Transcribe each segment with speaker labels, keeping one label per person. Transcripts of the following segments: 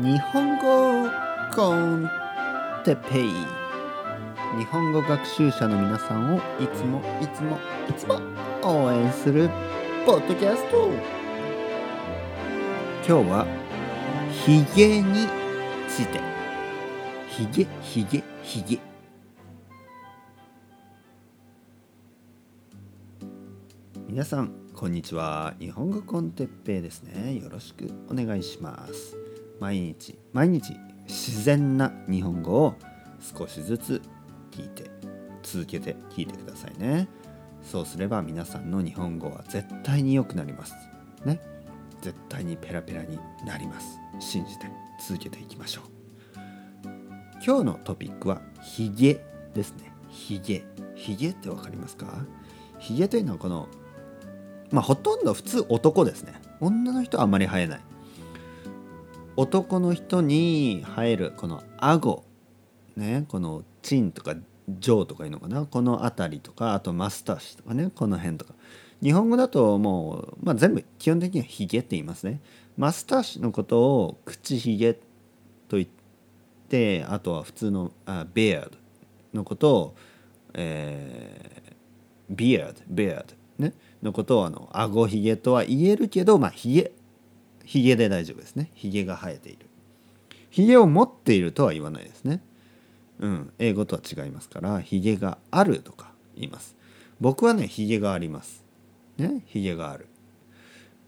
Speaker 1: 日本語コンテペイ。日本語学習者の皆さんをいつもいつもいつも応援するポッドキャスト。今日はヒゲについて。ヒゲヒゲヒゲ。皆さんこんにちは。日本語コンテッペイですね。よろしくお願いします毎日毎日自然な日本語を少しずつ聞いて続けて聞いてくださいね。そうすれば皆さんの日本語は絶対に良くなります。ね。絶対にペラペラになります。信じて続けていきましょう。今日のトピックはヒゲですね。ヒゲ。ヒゲってわかりますか？ヒゲというのはこのまあほとんど普通男ですね。女の人はあんまり生えない。男の人に生えるこの顎ねこのチンとかジョーとかいうのかなこの辺りとかあとマスターシとかねこの辺とか。日本語だともう、まあ、全部基本的にはヒゲって言いますね。マスターシのことを口ひげと言ってあとは普通のあベアードのことを、えー、ビアードベアードねのことをあの顎ひげとは言えるけどまあひげひげで大丈夫ですね。ひげが生えている。ひげを持っているとは言わないですね。うん。英語とは違いますからひげがあるとか言います。僕はねひげがあります。ね？ひげがある。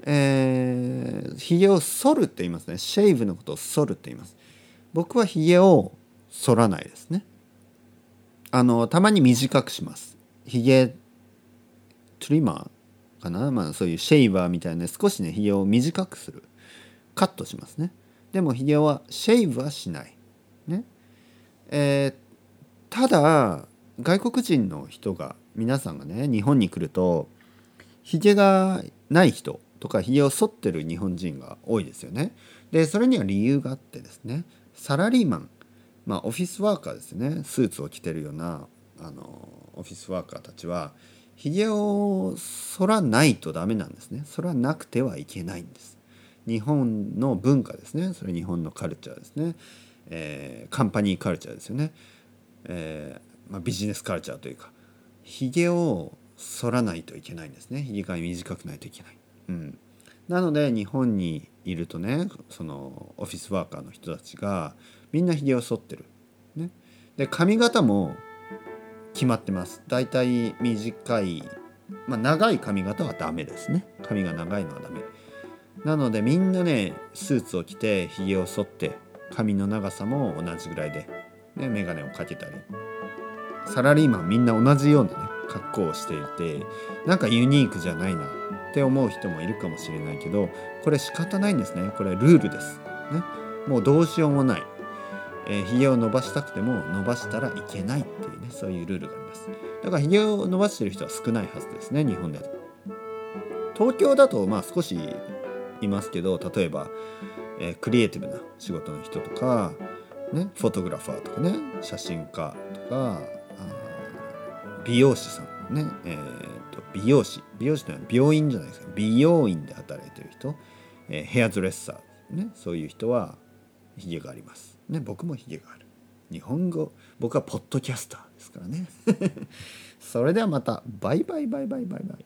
Speaker 1: えー、げを剃るって言いますね。シェイブのことを剃るって言います。僕はひげを剃らないですね。あのたまに短くします。ひげトリマーかな？まあそういうシェイバーみたいな少しねひげを短くする。カットしますねでもひげはシェイブはしないねえー、ただ外国人の人が皆さんがね日本に来るとひげがない人とかひげを剃ってる日本人が多いですよね。でそれには理由があってですねサラリーマンまあオフィスワーカーですねスーツを着てるようなあのオフィスワーカーたちはひげを剃らないとダメなんですね。それはなくてはいけないんです。日本の文化ですね。それ日本のカルチャーですね、えー、カンパニーカルチャーですよね、えーまあ、ビジネスカルチャーというかひげを剃らないといけないんですね。ひげが短くないといけない、うん、なので日本にいるとねそのオフィスワーカーの人たちがみんなひげを剃ってる、ね、で髪型も決まってます。だいたい短い、まあ、長い髪型はダメですね。髪が長いのはダメ。なのでみんなねスーツを着てひげを剃って髪の長さも同じぐらいで、ね、眼鏡をかけたりサラリーマンみんな同じようなね格好をしていてなんかユニークじゃないなって思う人もいるかもしれないけどこれ仕方ないんですねこれルールです。ね、もうどうしようもない。えー、髭を伸ばしたくても伸ばしたらいけないっていうねそういうルールがあります。だから髭を伸ばしてる人は少ないはずですね日本で東京だとまあ少しいますけど例えば、えー、クリエイティブな仕事の人とか、ね、フォトグラファーとかね写真家とか美容師さんね、えーと、美容師美容師というのは病院じゃないですか。美容院で働いてる人、えー、ヘアドレッサー、ね、そういう人はヒゲがあります、ね、僕もヒゲがある。日本語僕はポッドキャスターですからね。それではまた。バイバイバイバイバイバイ。